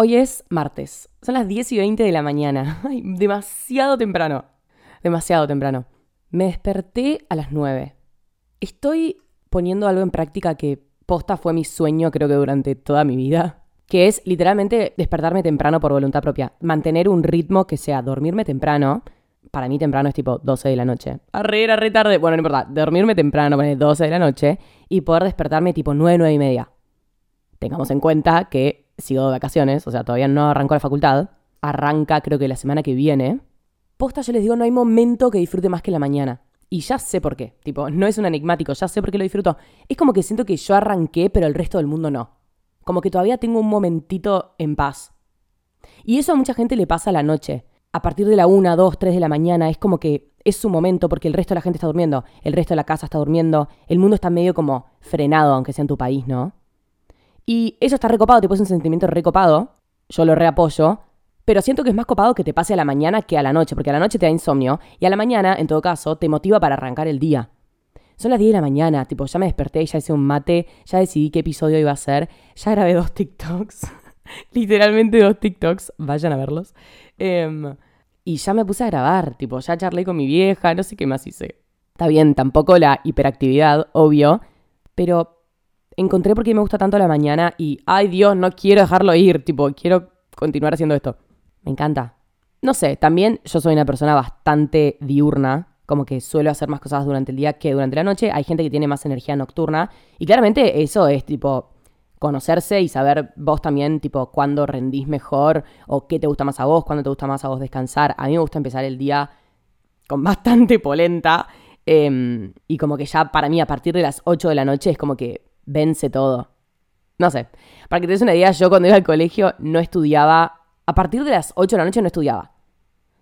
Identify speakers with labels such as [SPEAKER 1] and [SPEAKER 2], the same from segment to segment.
[SPEAKER 1] Hoy es martes. Son las 10 y 20 de la mañana. Demasiado temprano. Demasiado temprano. Me desperté a las 9. Estoy poniendo algo en práctica que posta fue mi sueño creo que durante toda mi vida. Que es literalmente despertarme temprano por voluntad propia. Mantener un ritmo que sea dormirme temprano. Para mí temprano es tipo 12 de la noche. Arre, era re tarde. Bueno, no importa. Dormirme temprano, poner 12 de la noche. Y poder despertarme tipo 9, 9 y media. Tengamos en cuenta que sigo de vacaciones, o sea, todavía no arrancó la facultad. Arranca creo que la semana que viene. Posta, yo les digo, no hay momento que disfrute más que la mañana. Y ya sé por qué. Tipo, no es un enigmático, ya sé por qué lo disfruto. Es como que siento que yo arranqué, pero el resto del mundo no. Como que todavía tengo un momentito en paz. Y eso a mucha gente le pasa a la noche. A partir de la 1, 2, 3 de la mañana es como que es su momento porque el resto de la gente está durmiendo, el resto de la casa está durmiendo, el mundo está medio como frenado, aunque sea en tu país, ¿no? Y eso está recopado, tipo es un sentimiento recopado. Yo lo reapoyo. Pero siento que es más copado que te pase a la mañana que a la noche, porque a la noche te da insomnio y a la mañana, en todo caso, te motiva para arrancar el día. Son las 10 de la mañana, tipo, ya me desperté, ya hice un mate, ya decidí qué episodio iba a ser, ya grabé dos TikToks, literalmente dos TikToks, vayan a verlos. Em, y ya me puse a grabar, tipo, ya charlé con mi vieja, no sé qué más hice. Está bien, tampoco la hiperactividad, obvio, pero encontré por qué me gusta tanto la mañana y, ay Dios, no quiero dejarlo ir, tipo, quiero continuar haciendo esto. Me encanta. No sé, también yo soy una persona bastante diurna, como que suelo hacer más cosas durante el día que durante la noche. Hay gente que tiene más energía nocturna y claramente eso es tipo conocerse y saber vos también, tipo, cuándo rendís mejor o qué te gusta más a vos, cuándo te gusta más a vos descansar. A mí me gusta empezar el día con bastante polenta em, y como que ya para mí a partir de las 8 de la noche es como que vence todo. No sé. Para que te des una idea, yo cuando iba al colegio no estudiaba. A partir de las 8 de la noche no estudiaba.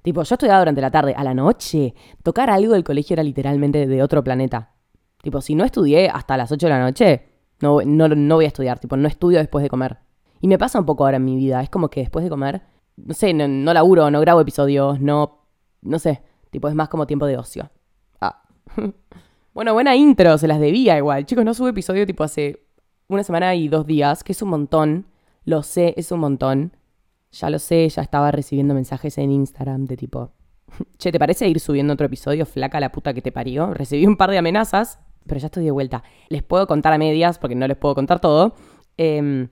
[SPEAKER 1] Tipo, yo estudiaba durante la tarde. A la noche, tocar algo del colegio era literalmente de otro planeta. Tipo, si no estudié hasta las 8 de la noche, no, no, no voy a estudiar. Tipo, no estudio después de comer. Y me pasa un poco ahora en mi vida. Es como que después de comer, no sé, no, no laburo, no grabo episodios, no. No sé. Tipo, es más como tiempo de ocio. Ah. Bueno, buena intro, se las debía igual. Chicos, no subo episodio tipo hace una semana y dos días, que es un montón. Lo sé, es un montón. Ya lo sé, ya estaba recibiendo mensajes en Instagram de tipo, che, ¿te parece ir subiendo otro episodio? Flaca la puta que te parió. Recibí un par de amenazas, pero ya estoy de vuelta. Les puedo contar a medias, porque no les puedo contar todo. Em,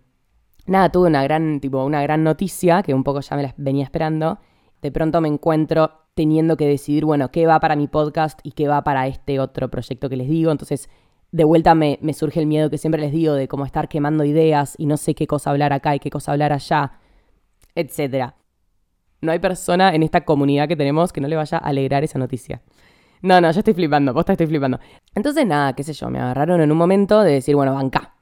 [SPEAKER 1] nada, tuve una gran, tipo, una gran noticia, que un poco ya me la venía esperando. De pronto me encuentro teniendo que decidir, bueno, qué va para mi podcast y qué va para este otro proyecto que les digo. Entonces, de vuelta me, surge el miedo que siempre les digo de cómo estar quemando ideas y no sé qué cosa hablar acá y qué cosa hablar allá, etc. No hay persona en esta comunidad que tenemos que no le vaya a alegrar esa noticia. No, no, yo estoy flipando, posta estoy flipando. Entonces, nada, qué sé yo, me agarraron en un momento de decir, bueno, banca.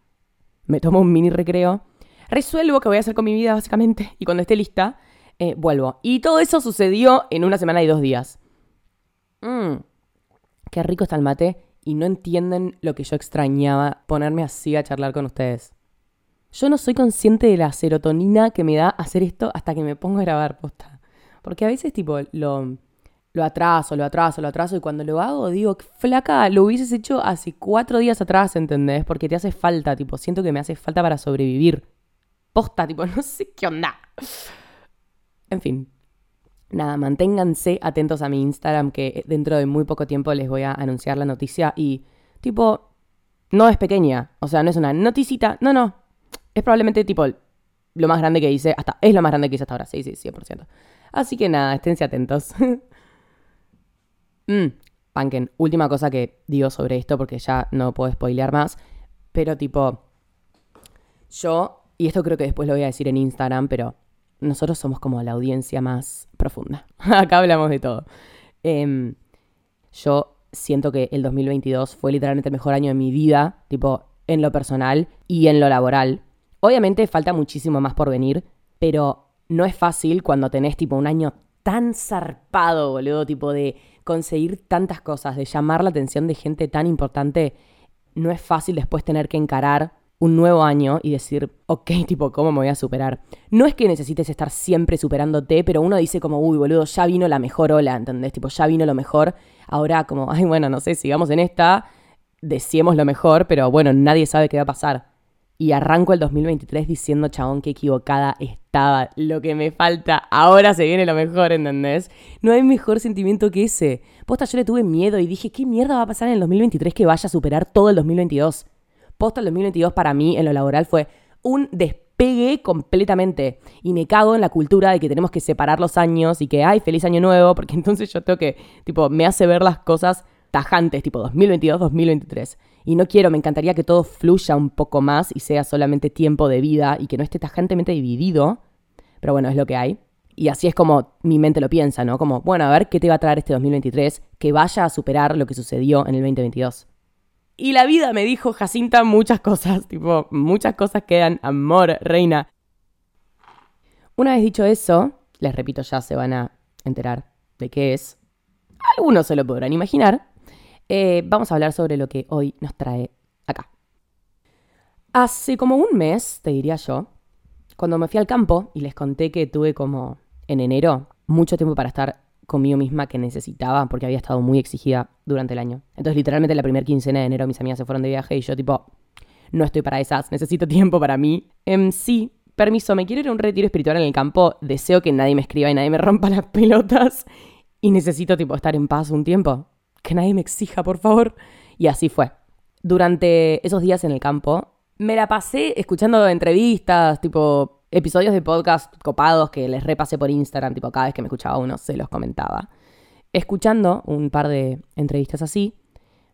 [SPEAKER 1] Me tomo un mini recreo, resuelvo qué voy a hacer con mi vida, básicamente, y cuando esté lista, eh, vuelvo. Y todo eso sucedió en una semana y dos días. Mmm, qué rico está el mate. Y no entienden lo que yo extrañaba ponerme así a charlar con ustedes. Yo no soy consciente de la serotonina que me da hacer esto hasta que me pongo a grabar posta. Porque a veces, tipo, lo, lo atraso, lo atraso, lo atraso. Y cuando lo hago, digo, flaca, lo hubieses hecho hace cuatro días atrás, ¿entendés? Porque te hace falta, tipo, siento que me hace falta para sobrevivir. Posta, tipo, no sé qué onda. En fin, nada, manténganse atentos a mi Instagram que dentro de muy poco tiempo les voy a anunciar la noticia y tipo, no es pequeña, o sea, no es una noticita, no, no, es probablemente tipo lo más grande que hice, hasta, es lo más grande que hice hasta ahora, sí, sí, 100%. Así que nada, esténse atentos. mm, Panken, última cosa que digo sobre esto porque ya no puedo spoilear más, pero tipo, yo, y esto creo que después lo voy a decir en Instagram, pero nosotros somos como la audiencia más profunda. Acá hablamos de todo. Em, yo siento que el 2022 fue literalmente el mejor año de mi vida, tipo en lo personal y en lo laboral. Obviamente falta muchísimo más por venir, pero no es fácil cuando tenés tipo un año tan zarpado, boludo, tipo de conseguir tantas cosas, de llamar la atención de gente tan importante. No es fácil después tener que encarar un nuevo año y decir, ok, tipo, ¿cómo me voy a superar? No es que necesites estar siempre superándote, pero uno dice como, uy, boludo, ya vino la mejor ola, ¿entendés? Tipo, ya vino lo mejor. Ahora como, ay, bueno, no sé, sigamos en esta, decíamos lo mejor, pero bueno, nadie sabe qué va a pasar. y arranco el 2023 diciendo, chabón, qué equivocada estaba. Lo que me falta, ahora se viene lo mejor, ¿entendés? No hay mejor sentimiento que ese. Posta, yo le tuve miedo y dije, ¿qué mierda va a pasar en el 2023 que vaya a superar todo el 2022? El 2022 para mí en lo laboral fue un despegue completamente. Y me cago en la cultura de que tenemos que separar los años y que, ay, feliz año nuevo, porque entonces yo tengo que, tipo, me hace ver las cosas tajantes, tipo 2022-2023. Y no quiero, me encantaría que todo fluya un poco más y sea solamente tiempo de vida y que no esté tajantemente dividido. Pero bueno, es lo que hay. Y así es como mi mente lo piensa, ¿no? Como, bueno, a ver qué te va a traer este 2023 que vaya a superar lo que sucedió en el 2022. Y la vida me dijo, Jacinta, muchas cosas, tipo, muchas cosas quedan, amor, reina. Una vez dicho eso, les repito, ya se van a enterar de qué es. Algunos se lo podrán imaginar. Eh, vamos a hablar sobre lo que hoy nos trae acá. Hace como un mes, te diría yo, cuando me fui al campo y les conté que tuve como en enero mucho tiempo para estar conmigo misma que necesitaba porque había estado muy exigida durante el año. Entonces, literalmente la primera quincena de enero mis amigas se fueron de viaje y yo tipo, no estoy para esas, necesito tiempo para mí. Em, sí, permiso, me quiero ir a un retiro espiritual en el campo, deseo que nadie me escriba y nadie me rompa las pelotas y necesito tipo estar en paz un tiempo que nadie me exija, por favor. Y así fue. Durante esos días en el campo, me la pasé escuchando entrevistas, tipo episodios de podcast copados que les repasé por Instagram, tipo cada vez que me escuchaba uno se los comentaba. Escuchando un par de entrevistas así,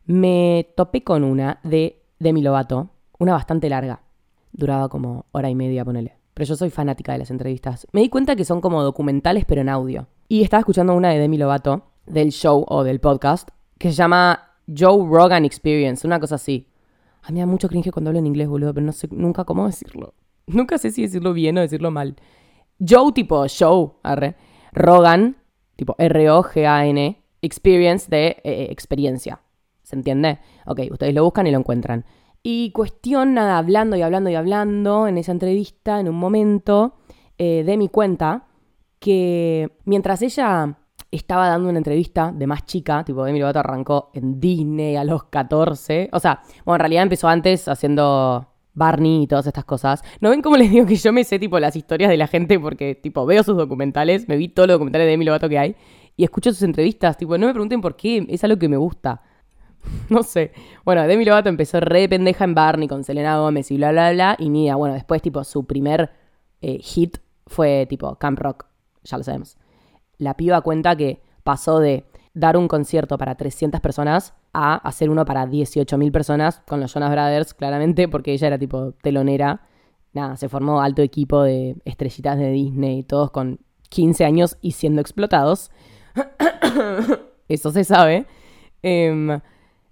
[SPEAKER 1] me topé con una de Demi Lovato, una bastante larga. Duraba como hora y media, ponele. Pero yo soy fanática de las entrevistas. Me di cuenta que son como documentales, pero en audio. Y estaba escuchando una de Demi Lovato, del show o del podcast, que se llama Joe Rogan Experience, una cosa así. A mí me da mucho cringe cuando hablo en inglés, boludo, pero no sé nunca cómo decirlo. Nunca sé si decirlo bien o decirlo mal. Joe tipo show, arre. Rogan, tipo R-O-G-A-N, experience de eh, eh, experiencia. ¿Se entiende? Ok, ustedes lo buscan y lo encuentran. Y cuestión, nada, hablando y hablando y hablando en esa entrevista, en un momento, eh, de mi cuenta que mientras ella estaba dando una entrevista de más chica, tipo Demi Lovato arrancó en Disney a los 14. O sea, bueno, en realidad empezó antes haciendo Barney y todas estas cosas. ¿No ven cómo les digo que yo me sé tipo las historias de la gente porque tipo veo sus documentales, me vi todos los documentales de Demi Lovato que hay y escucho sus entrevistas, tipo no me pregunten por qué, es algo que me gusta. no sé. Bueno, Demi Lovato empezó re pendeja en Barney con Selena Gómez y bla bla bla y Nia, bueno, después tipo su primer eh, hit fue tipo Camp Rock, ya lo sabemos la piba cuenta que pasó de dar un concierto para 300 personas a hacer uno para 18.000 personas con los Jonas Brothers, claramente, porque ella era tipo telonera. Nada, se formó alto equipo de estrellitas de Disney, todos con 15 años y siendo explotados. Eso se sabe. Em,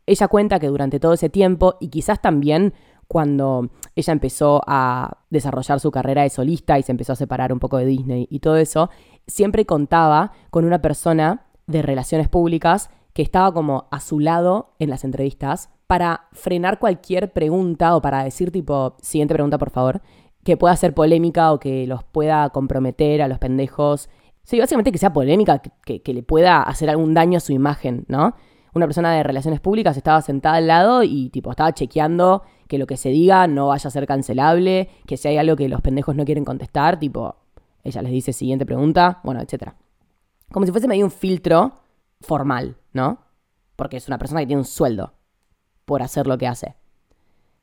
[SPEAKER 1] ella cuenta que durante todo ese tiempo, y quizás también cuando ella empezó a desarrollar su carrera de solista y se empezó a separar un poco de Disney y todo eso, siempre contaba con una persona de relaciones públicas que estaba como a su lado en las entrevistas para frenar cualquier pregunta o para decir tipo, siguiente pregunta por favor, que pueda ser polémica o que los pueda comprometer a los pendejos. Sí, básicamente que sea polémica, que, le pueda hacer algún daño a su imagen, ¿no? Una persona de relaciones públicas estaba sentada al lado y tipo estaba chequeando que lo que se diga no vaya a ser cancelable, que si hay algo que los pendejos no quieren contestar, tipo, ella les dice siguiente pregunta, bueno, etc. Como si fuese medio un filtro formal, ¿no? Porque es una persona que tiene un sueldo por hacer lo que hace.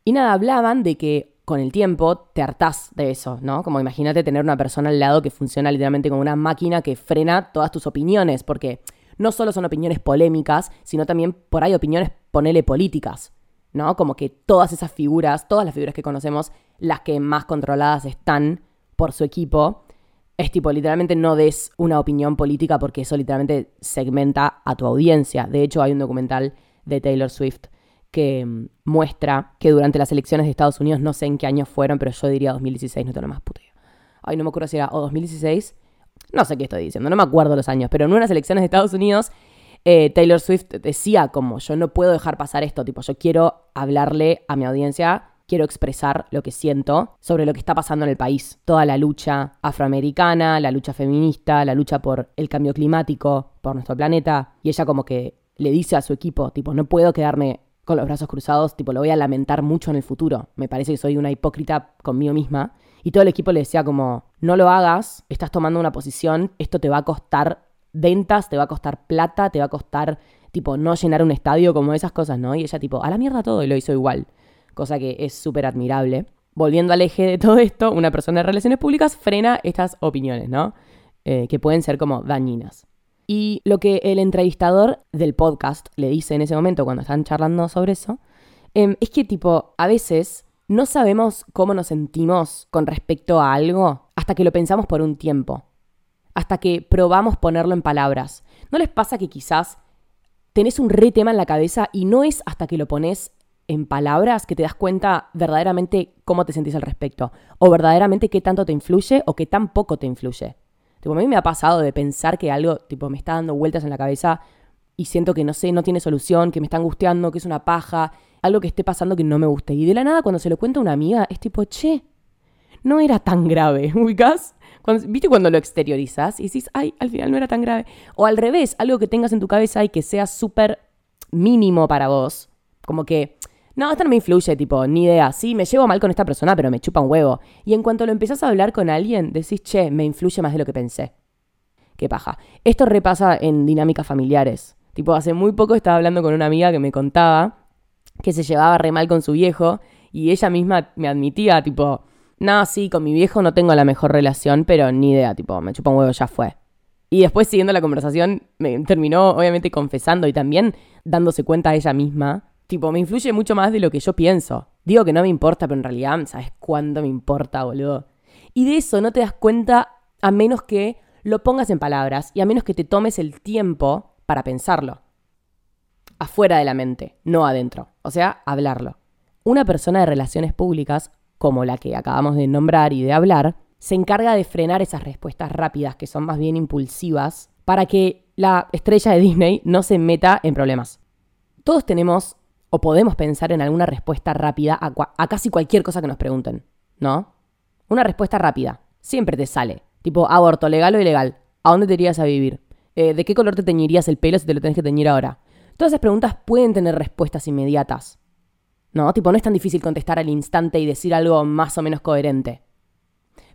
[SPEAKER 1] Y nada, hablaban de que con el tiempo te hartás de eso, ¿no? Como imagínate tener una persona al lado que funciona literalmente como una máquina que frena todas tus opiniones, porque no solo son opiniones polémicas, sino también por ahí opiniones, ponele políticas. ¿no? Como que todas esas figuras, todas las figuras que conocemos, las que más controladas están por su equipo, es tipo, literalmente no des una opinión política porque eso literalmente segmenta a tu audiencia. De hecho, hay un documental de Taylor Swift que mm, muestra que durante las elecciones de Estados Unidos, no sé en qué año fueron, pero yo diría 2016, no tengo más puta Ay, no me acuerdo si era o 2016, no sé qué estoy diciendo, no me acuerdo los años, pero en unas elecciones de Estados Unidos eh, Taylor Swift decía como yo no puedo dejar pasar esto, tipo yo quiero hablarle a mi audiencia, quiero expresar lo que siento sobre lo que está pasando en el país. Toda la lucha afroamericana, la lucha feminista, la lucha por el cambio climático, por nuestro planeta. Y ella como que le dice a su equipo, tipo, no puedo quedarme con los brazos cruzados, tipo, lo voy a lamentar mucho en el futuro. Me parece que soy una hipócrita conmigo misma. Y todo el equipo le decía como, no lo hagas, estás tomando una posición, esto te va a costar ventas, te va a costar plata, te va a costar, tipo, no llenar un estadio, como esas cosas, ¿no? Y ella, tipo, a la mierda todo y lo hizo igual. Cosa que es súper admirable. Volviendo al eje de todo esto, una persona de relaciones públicas frena estas opiniones, ¿no? Eh, que pueden ser como dañinas. Y lo que el entrevistador del podcast le dice en ese momento cuando están charlando sobre eso, em, es que tipo, a veces no sabemos cómo nos sentimos con respecto a algo hasta que lo pensamos por un tiempo, hasta que probamos ponerlo en palabras. ¿No les pasa que quizás tenés un re tema en la cabeza y no es hasta que lo pones en palabras que te das cuenta verdaderamente cómo te sentís al respecto? O verdaderamente qué tanto te influye o qué tan poco te influye. Tipo, a mí me ha pasado de pensar que algo, tipo, me está dando vueltas en la cabeza y siento que no sé, no tiene solución, que me está angustiando, que es una paja, algo que esté pasando que no me guste. Y de la nada, cuando se lo cuenta a una amiga, es tipo, che, no era tan grave, ¿ubicás? ¿Viste cuando lo exteriorizas y decís, ay, al final no era tan grave? O al revés, algo que tengas en tu cabeza y que sea súper mínimo para vos. Como que, no, esto no me influye, tipo, ni idea. Sí, me llevo mal con esta persona, pero me chupa un huevo. Y en cuanto lo empezás a hablar con alguien, decís, che, me influye más de lo que pensé. Qué paja. Esto repasa en dinámicas familiares. Tipo, hace muy poco estaba hablando con una amiga que me contaba que se llevaba re mal con su viejo y ella misma me admitía, tipo, no, sí, con mi viejo no tengo la mejor relación, pero ni idea, tipo, me chupa un huevo, ya fue. Y después, siguiendo la conversación, me terminó obviamente confesando y también dándose cuenta ella misma Tipo, me influye mucho más de lo que yo pienso. Digo que no me importa, pero en realidad, ¿sabes cuándo me importa, boludo? Y de eso no te das cuenta a menos que lo pongas en palabras y a menos que te tomes el tiempo para pensarlo. Afuera de la mente, no adentro. O sea, hablarlo. Una persona de relaciones públicas, como la que acabamos de nombrar y de hablar, se encarga de frenar esas respuestas rápidas que son más bien impulsivas para que la estrella de Disney no se meta en problemas. Todos tenemos o podemos pensar en alguna respuesta rápida a, casi cualquier cosa que nos pregunten, ¿no? Una respuesta rápida, siempre te sale. Tipo, aborto, legal o ilegal. ¿A dónde te irías a vivir? Eh, ¿De qué color te teñirías el pelo si te lo tenés que teñir ahora? Todas esas preguntas pueden tener respuestas inmediatas. ¿No? Tipo, no es tan difícil contestar al instante y decir algo más o menos coherente.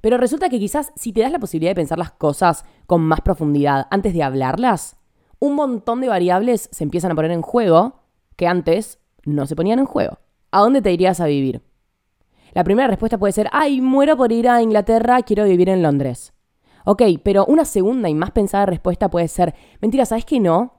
[SPEAKER 1] Pero resulta que quizás si te das la posibilidad de pensar las cosas con más profundidad antes de hablarlas, un montón de variables se empiezan a poner en juego que antes no se ponían en juego. ¿A dónde te irías a vivir? La primera respuesta puede ser, ay, muero por ir a Inglaterra, quiero vivir en Londres. Ok, pero una segunda y más pensada respuesta puede ser, mentira, ¿sabes qué no?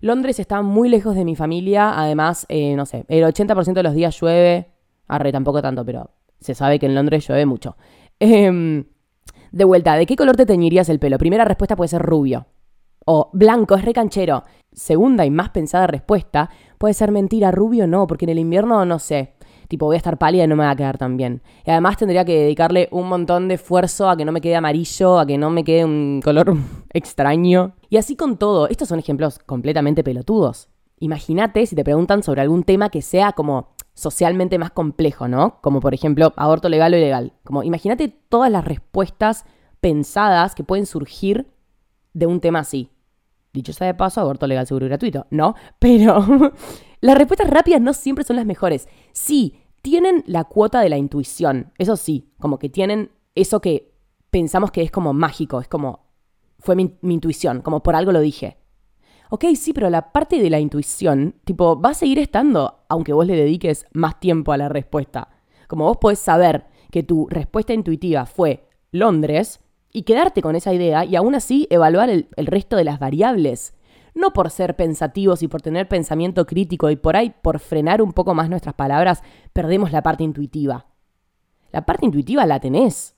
[SPEAKER 1] Londres está muy lejos de mi familia, además, eh, no sé, el 80% de los días llueve, arre, tampoco tanto, pero se sabe que en Londres llueve mucho. Em, de vuelta, ¿de qué color te teñirías el pelo? Primera respuesta puede ser rubio. O blanco, es recanchero. Segunda y más pensada respuesta puede ser mentira, rubio no, porque en el invierno no sé. Tipo, voy a estar pálida y no me va a quedar tan bien. Y además tendría que dedicarle un montón de esfuerzo a que no me quede amarillo, a que no me quede un color extraño. Y así con todo. Estos son ejemplos completamente pelotudos. Imagínate si te preguntan sobre algún tema que sea como socialmente más complejo, ¿no? Como por ejemplo, aborto legal o ilegal. Como imagínate todas las respuestas pensadas que pueden surgir de un tema así. Dicho sea de paso, aborto legal, seguro y gratuito. No, pero las respuestas rápidas no siempre son las mejores. Sí, tienen la cuota de la intuición. Eso sí, como que tienen eso que pensamos que es como mágico, es como fue mi, mi, intuición, como por algo lo dije. Ok, sí, pero la parte de la intuición, tipo, va a seguir estando, aunque vos le dediques más tiempo a la respuesta. Como vos podés saber que tu respuesta intuitiva fue Londres, y quedarte con esa idea y aún así evaluar el, resto de las variables. No por ser pensativos y por tener pensamiento crítico y por ahí por frenar un poco más nuestras palabras, perdemos la parte intuitiva. La parte intuitiva la tenés.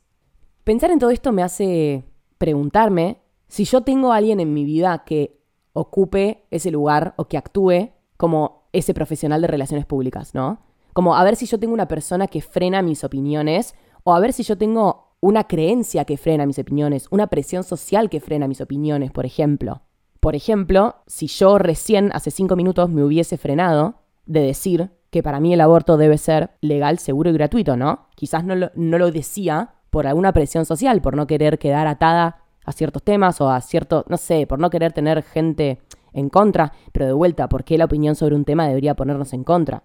[SPEAKER 1] Pensar en todo esto me hace preguntarme si yo tengo a alguien en mi vida que ocupe ese lugar o que actúe como ese profesional de relaciones públicas, ¿no? Como a ver si yo tengo una persona que frena mis opiniones o a ver si yo tengo una creencia que frena mis opiniones, una presión social que frena mis opiniones, por ejemplo. Por ejemplo, si yo recién hace cinco minutos me hubiese frenado de decir que para mí el aborto debe ser legal, seguro y gratuito, ¿no? Quizás no lo, decía por alguna presión social, por no querer quedar atada a ciertos temas o a cierto, no sé, por no querer tener gente en contra, pero de vuelta, ¿por qué la opinión sobre un tema debería ponernos en contra?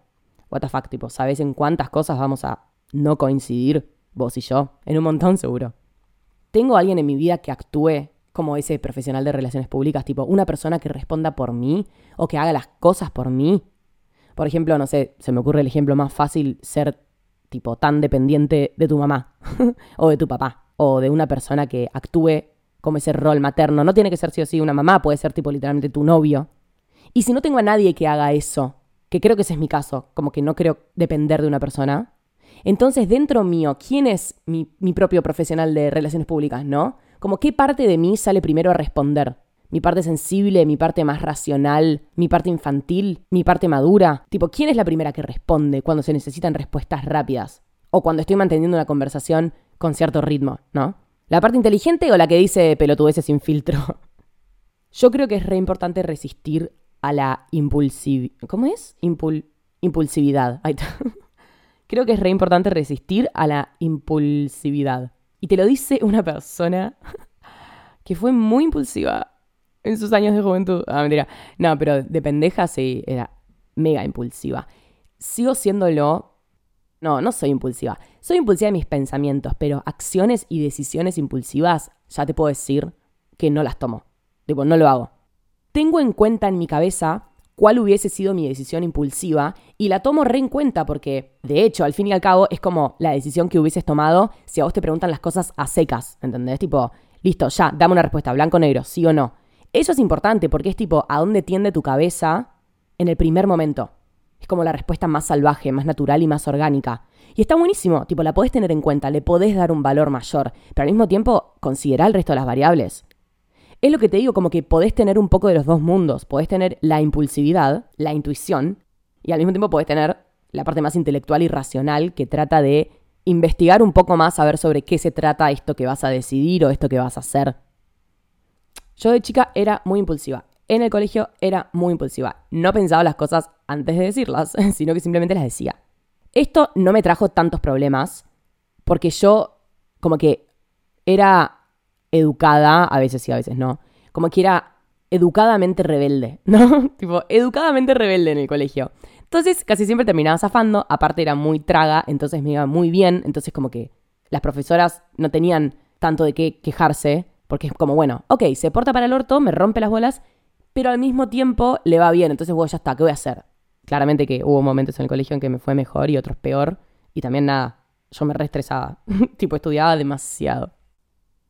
[SPEAKER 1] What the fuck, tipo, ¿sabes en cuántas cosas vamos a no coincidir vos y yo? En un montón seguro. ¿Tengo alguien en mi vida que actúe como ese profesional de relaciones públicas, tipo una persona que responda por mí o que haga las cosas por mí? Por ejemplo, no sé, se me ocurre el ejemplo más fácil, ser tipo tan dependiente de tu mamá o de tu papá o de una persona que actúe como ese rol materno. No tiene que ser sí o sí una mamá, puede ser tipo literalmente tu novio. Y si no tengo a nadie que haga eso, que creo que ese es mi caso, como que no creo depender de una persona, entonces dentro mío, ¿quién es mi, mi propio profesional de relaciones públicas, no? Como qué parte de mí sale primero a responder mi parte sensible, mi parte más racional, mi parte infantil, mi parte madura. Tipo, ¿quién es la primera que responde cuando se necesitan respuestas rápidas? O cuando estoy manteniendo una conversación con cierto ritmo, ¿no? ¿La parte inteligente o la que dice pelotudeces sin filtro? Yo creo que es re importante resistir a la impulsividad. ¿Cómo es? impulsividad. creo que es re importante resistir a la impulsividad. Y te lo dice una persona que fue muy impulsiva en sus años de juventud. Ah, mentira. No, pero de pendeja sí, era mega impulsiva. Sigo siéndolo. No, no soy impulsiva. Soy impulsiva en mis pensamientos, pero acciones y decisiones impulsivas, ya te puedo decir que no las tomo. Tipo, no lo hago. Tengo en cuenta en mi cabeza cuál hubiese sido mi decisión impulsiva y la tomo re en cuenta porque, de hecho, al fin y al cabo, es como la decisión que hubieses tomado si a vos te preguntan las cosas a secas, ¿entendés? Tipo, listo, ya, dame una respuesta, blanco-negro, sí o no. Eso es importante porque es tipo, ¿a dónde tiende tu cabeza en el primer momento? Es como la respuesta más salvaje, más natural y más orgánica. Y está buenísimo, tipo, la podés tener en cuenta, le podés dar un valor mayor, pero al mismo tiempo considerar el resto de las variables. Es lo que te digo, como que podés tener un poco de los dos mundos. Podés tener la impulsividad, la intuición, y al mismo tiempo podés tener la parte más intelectual y racional que trata de investigar un poco más, a ver sobre qué se trata esto que vas a decidir o esto que vas a hacer. Yo de chica era muy impulsiva. En el colegio era muy impulsiva. No pensaba las cosas antes de decirlas, sino que simplemente las decía. Esto no me trajo tantos problemas porque yo como que era educada, a veces sí, a veces no, como que era educadamente rebelde, ¿no? tipo, educadamente rebelde en el colegio. Entonces casi siempre terminaba zafando, aparte era muy traga, entonces me iba muy bien, entonces como que las profesoras no tenían tanto de qué quejarse porque es como, bueno, ok, se porta para el orto, me rompe las bolas, pero al mismo tiempo le va bien. Entonces, bueno, ya está, ¿qué voy a hacer? Claramente que hubo momentos en el colegio en que me fue mejor y otros peor. Y también nada, yo me reestresaba. tipo, estudiaba demasiado.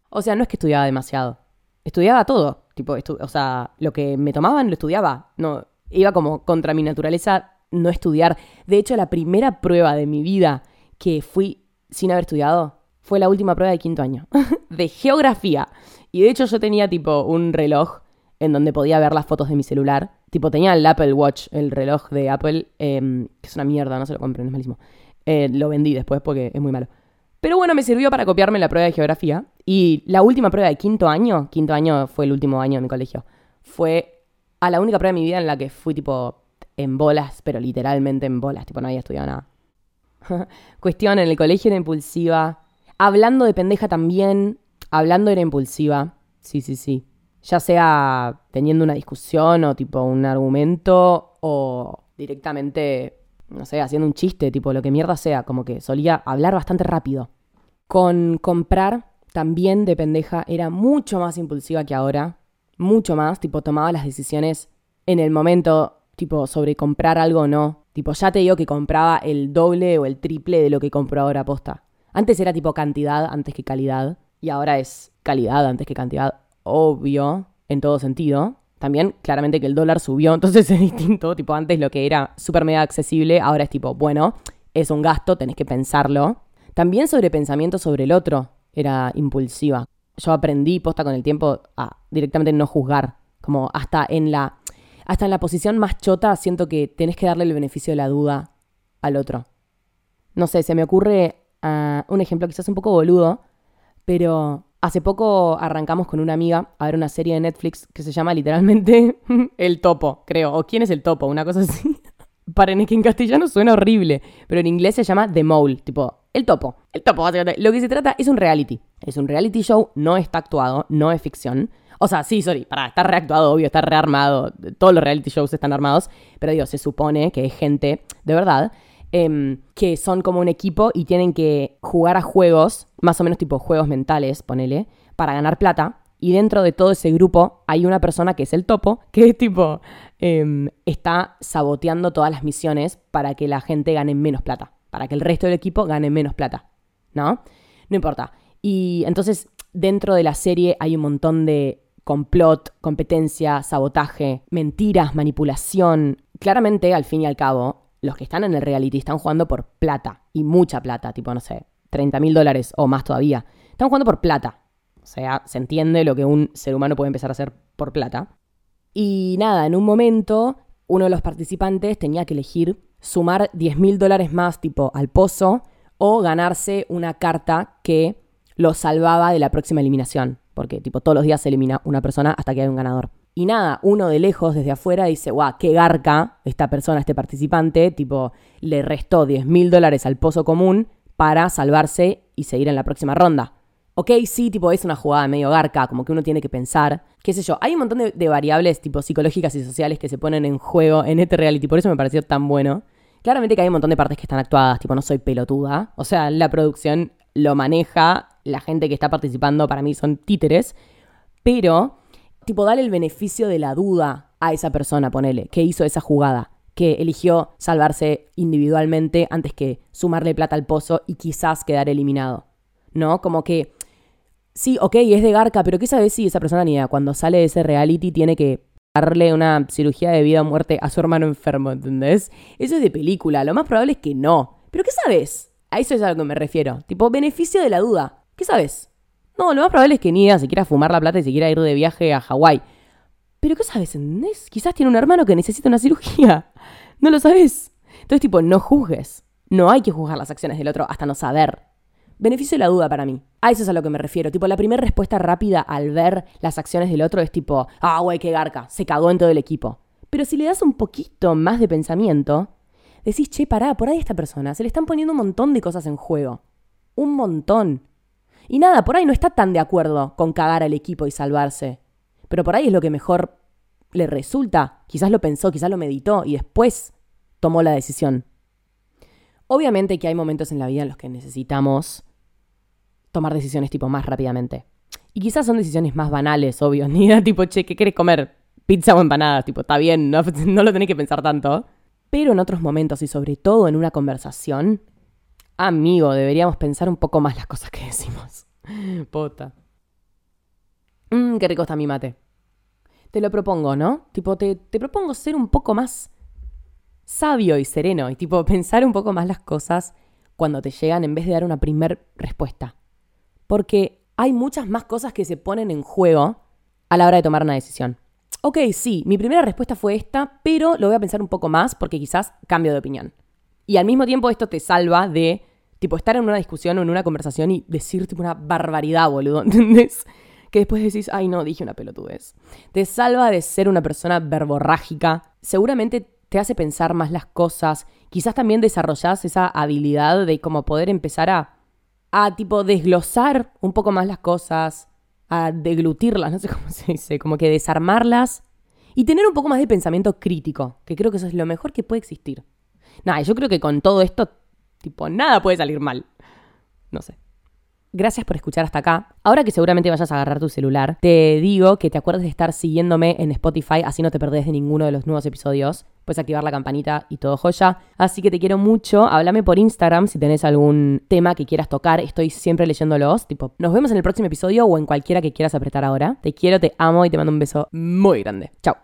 [SPEAKER 1] O sea, no es que estudiaba demasiado. Estudiaba todo. Tipo, o sea, lo que me tomaban lo estudiaba. No, iba como contra mi naturaleza no estudiar. De hecho, la primera prueba de mi vida que fui sin haber estudiado fue la última prueba de quinto año, de geografía. Y de hecho yo tenía tipo un reloj en donde podía ver las fotos de mi celular. Tipo, tenía el Apple Watch, el reloj de Apple, em, que es una mierda, no se lo compren, es malísimo. Eh, lo vendí después porque es muy malo. Pero bueno, me sirvió para copiarme la prueba de geografía. Y la última prueba de quinto año, quinto año fue el último año de mi colegio, fue a la única prueba de mi vida en la que fui tipo en bolas, pero literalmente en bolas, tipo no había estudiado nada. Cuestión, en el colegio era impulsiva, Hablando de pendeja también, hablando era impulsiva. Sí, sí, sí. Ya sea teniendo una discusión o tipo un argumento o directamente, no sé, haciendo un chiste, tipo lo que mierda sea, como que solía hablar bastante rápido. Con comprar también de pendeja era mucho más impulsiva que ahora, mucho más, tipo tomaba las decisiones en el momento, tipo sobre comprar algo o no. Tipo, ya te digo que compraba el doble o el triple de lo que compro ahora posta. Antes era tipo cantidad antes que calidad y ahora es calidad antes que cantidad, obvio, en todo sentido. También claramente que el dólar subió, entonces es distinto, tipo antes lo que era súper mega accesible, ahora es tipo, bueno, es un gasto, tenés que pensarlo. También sobre pensamiento sobre el otro era impulsiva. Yo aprendí posta con el tiempo a directamente no juzgar, como hasta en la hasta en la posición más chota siento que tenés que darle el beneficio de la duda al otro. No sé, se me ocurre un ejemplo quizás un poco boludo, pero hace poco arrancamos con una amiga a ver una serie de Netflix que se llama literalmente El Topo, creo. O ¿Quién es el Topo? Una cosa así. Paren, que en castellano suena horrible, pero en inglés se llama The Mole, tipo El topo. El topo, básicamente. Lo que se trata es un reality. Es un reality show, no está actuado, no es ficción. O sea, sí, sorry, para, está reactuado, obvio, está rearmado. Todos los reality shows están armados. Pero digo, se supone que es gente, de verdad, em, que son como un equipo y tienen que jugar a juegos, más o menos tipo juegos mentales, ponele, para ganar plata. Y dentro de todo ese grupo hay una persona que es el topo, que es tipo, em, está saboteando todas las misiones para que la gente gane menos plata, para que el resto del equipo gane menos plata, ¿no? No importa. Y entonces dentro de la serie hay un montón de complot, competencia, sabotaje, mentiras, manipulación. Claramente, al fin y al cabo, los que están en el reality están jugando por plata, y mucha plata, tipo, no sé, 30 mil dólares o más todavía. Están jugando por plata. O sea, se entiende lo que un ser humano puede empezar a hacer por plata. Y nada, en un momento, uno de los participantes tenía que elegir sumar 10 mil dólares más, tipo, al pozo, o ganarse una carta que lo salvaba de la próxima eliminación porque tipo todos los días se elimina una persona hasta que hay un ganador. Y nada, uno de lejos, desde afuera, dice, guau, qué garca esta persona, este participante, tipo, le restó 10 mil dólares al pozo común para salvarse y seguir en la próxima ronda. Ok, sí, tipo, es una jugada medio garca, como que uno tiene que pensar, qué sé yo, hay un montón de, de variables tipo psicológicas y sociales que se ponen en juego en este reality, por eso me pareció tan bueno. Claramente que hay un montón de partes que están actuadas, tipo, no soy pelotuda. O sea, la producción lo maneja la gente que está participando para mí son títeres, pero tipo dale el beneficio de la duda a esa persona, ponele, que hizo esa jugada, que eligió salvarse individualmente antes que sumarle plata al pozo y quizás quedar eliminado. ¿No? Como que sí, ok, es de garca, pero ¿qué sabes si esa persona ni cuando sale de ese reality tiene que darle una cirugía de vida o muerte a su hermano enfermo, ¿entendés? Eso es de película, lo más probable es que no. Pero ¿qué sabes? A eso es a lo que me refiero. Tipo, beneficio de la duda. ¿Qué sabes? No, lo más probable es que Nia se quiera fumar la plata y se quiera ir de viaje a Hawái. Pero ¿qué sabes? ¿Entendés? Quizás tiene un hermano que necesita una cirugía. No lo sabes. Entonces, tipo, no juzgues. No hay que juzgar las acciones del otro hasta no saber. Beneficio de la duda para mí. A eso es a lo que me refiero. Tipo, la primera respuesta rápida al ver las acciones del otro es tipo, ah, güey, qué garca, se cagó en todo el equipo. Pero si le das un poquito más de pensamiento, decís, che, pará, por ahí esta persona se le están poniendo un montón de cosas en juego. Un montón. Y nada, por ahí no está tan de acuerdo con cagar al equipo y salvarse. Pero por ahí es lo que mejor le resulta. Quizás lo pensó, quizás lo meditó y después tomó la decisión. Obviamente que hay momentos en la vida en los que necesitamos tomar decisiones tipo más rápidamente. Y quizás son decisiones más banales, obvio. Ni da tipo, che, ¿qué querés comer? Pizza o empanadas. Tipo, está bien, no, no lo tenés que pensar tanto. Pero en otros momentos y sobre todo en una conversación, Amigo, deberíamos pensar un poco más las cosas que decimos. Pota. Mmm, qué rico está mi mate. Te lo propongo, ¿no? Tipo, te, te propongo ser un poco más sabio y sereno y tipo pensar un poco más las cosas cuando te llegan en vez de dar una primer respuesta. Porque hay muchas más cosas que se ponen en juego a la hora de tomar una decisión. Ok, sí, mi primera respuesta fue esta, pero lo voy a pensar un poco más porque quizás cambio de opinión. Y al mismo tiempo esto te salva de, tipo, estar en una discusión o en una conversación y decir, una barbaridad, boludo, ¿entendés? Que después decís, ay, no, dije una pelotudez. Te salva de ser una persona verborrágica. Seguramente te hace pensar más las cosas. Quizás también desarrollás esa habilidad de como poder empezar a, a tipo, desglosar un poco más las cosas, a deglutirlas, no sé cómo se dice, como que desarmarlas y tener un poco más de pensamiento crítico, que creo que eso es lo mejor que puede existir. Nada, yo creo que con todo esto, tipo, nada puede salir mal. No sé. Gracias por escuchar hasta acá. Ahora que seguramente vayas a agarrar tu celular, te digo que te acuerdes de estar siguiéndome en Spotify, así no te perdés de ninguno de los nuevos episodios. Puedes activar la campanita y todo joya. Así que te quiero mucho. Háblame por Instagram si tenés algún tema que quieras tocar. Estoy siempre leyéndolos. Tipo, nos vemos en el próximo episodio o en cualquiera que quieras apretar ahora. Te quiero, te amo y te mando un beso muy grande. Chao.